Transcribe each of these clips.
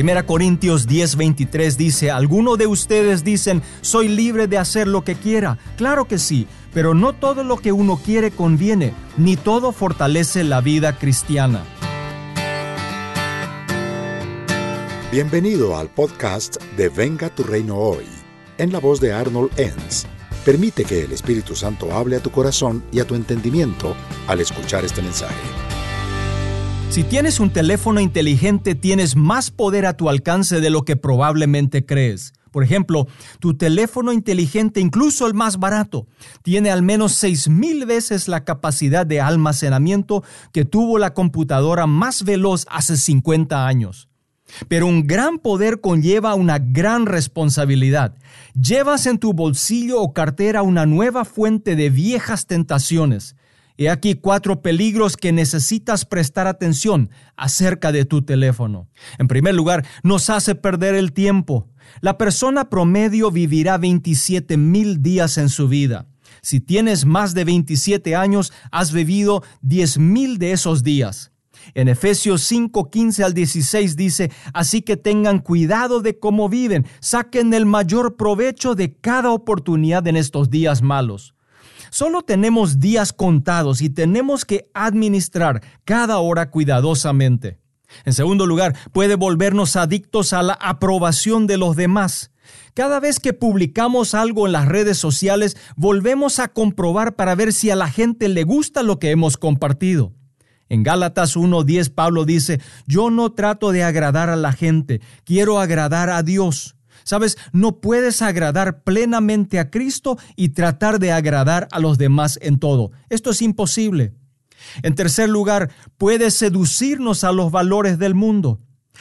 1 Corintios 10:23 dice, ¿alguno de ustedes dicen, soy libre de hacer lo que quiera? Claro que sí, pero no todo lo que uno quiere conviene, ni todo fortalece la vida cristiana. Bienvenido al podcast de Venga tu reino hoy, en la voz de Arnold Enns. Permite que el Espíritu Santo hable a tu corazón y a tu entendimiento al escuchar este mensaje. Si tienes un teléfono inteligente, tienes más poder a tu alcance de lo que probablemente crees. Por ejemplo, tu teléfono inteligente, incluso el más barato, tiene al menos 6.000 veces la capacidad de almacenamiento que tuvo la computadora más veloz hace 50 años. Pero un gran poder conlleva una gran responsabilidad. Llevas en tu bolsillo o cartera una nueva fuente de viejas tentaciones. He aquí cuatro peligros que necesitas prestar atención acerca de tu teléfono. En primer lugar, nos hace perder el tiempo. La persona promedio vivirá 27 mil días en su vida. Si tienes más de 27 años, has vivido 10 mil de esos días. En Efesios 5, 15 al 16 dice, así que tengan cuidado de cómo viven, saquen el mayor provecho de cada oportunidad en estos días malos. Solo tenemos días contados y tenemos que administrar cada hora cuidadosamente. En segundo lugar, puede volvernos adictos a la aprobación de los demás. Cada vez que publicamos algo en las redes sociales, volvemos a comprobar para ver si a la gente le gusta lo que hemos compartido. En Gálatas 1.10 Pablo dice, yo no trato de agradar a la gente, quiero agradar a Dios. Sabes, no puedes agradar plenamente a Cristo y tratar de agradar a los demás en todo. Esto es imposible. En tercer lugar, puedes seducirnos a los valores del mundo.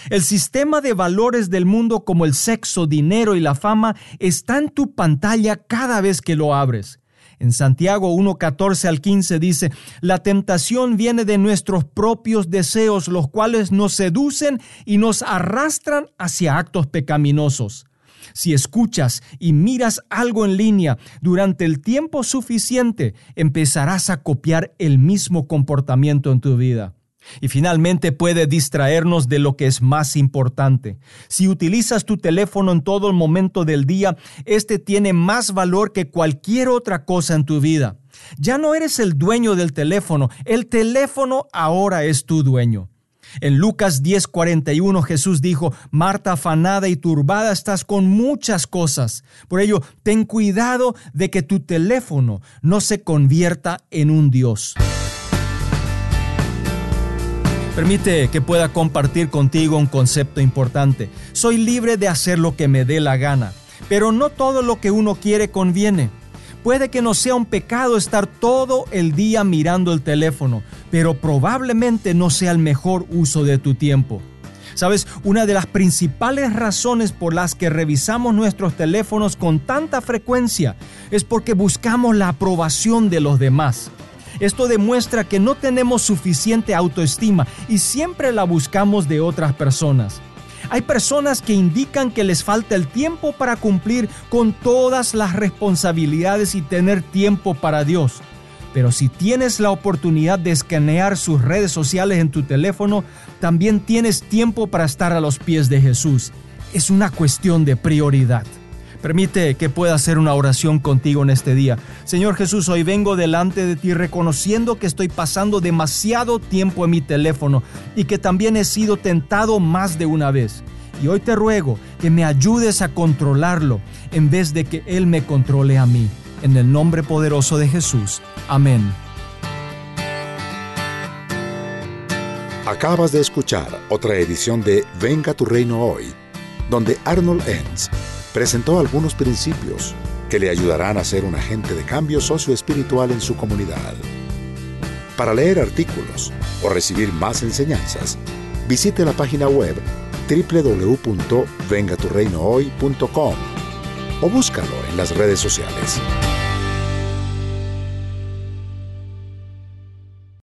El sistema de valores del mundo como el sexo, dinero y la fama está en tu pantalla cada vez que lo abres. En Santiago 1.14 al 15 dice, la tentación viene de nuestros propios deseos, los cuales nos seducen y nos arrastran hacia actos pecaminosos. Si escuchas y miras algo en línea durante el tiempo suficiente, empezarás a copiar el mismo comportamiento en tu vida. Y finalmente puede distraernos de lo que es más importante. Si utilizas tu teléfono en todo el momento del día, este tiene más valor que cualquier otra cosa en tu vida. Ya no eres el dueño del teléfono, el teléfono ahora es tu dueño. En Lucas 10:41 Jesús dijo, Marta afanada y turbada estás con muchas cosas. Por ello, ten cuidado de que tu teléfono no se convierta en un Dios. Permite que pueda compartir contigo un concepto importante. Soy libre de hacer lo que me dé la gana, pero no todo lo que uno quiere conviene. Puede que no sea un pecado estar todo el día mirando el teléfono, pero probablemente no sea el mejor uso de tu tiempo. Sabes, una de las principales razones por las que revisamos nuestros teléfonos con tanta frecuencia es porque buscamos la aprobación de los demás. Esto demuestra que no tenemos suficiente autoestima y siempre la buscamos de otras personas. Hay personas que indican que les falta el tiempo para cumplir con todas las responsabilidades y tener tiempo para Dios. Pero si tienes la oportunidad de escanear sus redes sociales en tu teléfono, también tienes tiempo para estar a los pies de Jesús. Es una cuestión de prioridad. Permite que pueda hacer una oración contigo en este día. Señor Jesús, hoy vengo delante de ti reconociendo que estoy pasando demasiado tiempo en mi teléfono y que también he sido tentado más de una vez. Y hoy te ruego que me ayudes a controlarlo en vez de que Él me controle a mí. En el nombre poderoso de Jesús. Amén. Acabas de escuchar otra edición de Venga tu reino hoy, donde Arnold Enns presentó algunos principios que le ayudarán a ser un agente de cambio socioespiritual en su comunidad. Para leer artículos o recibir más enseñanzas, visite la página web www.vengaturreinohoy.com o búscalo en las redes sociales.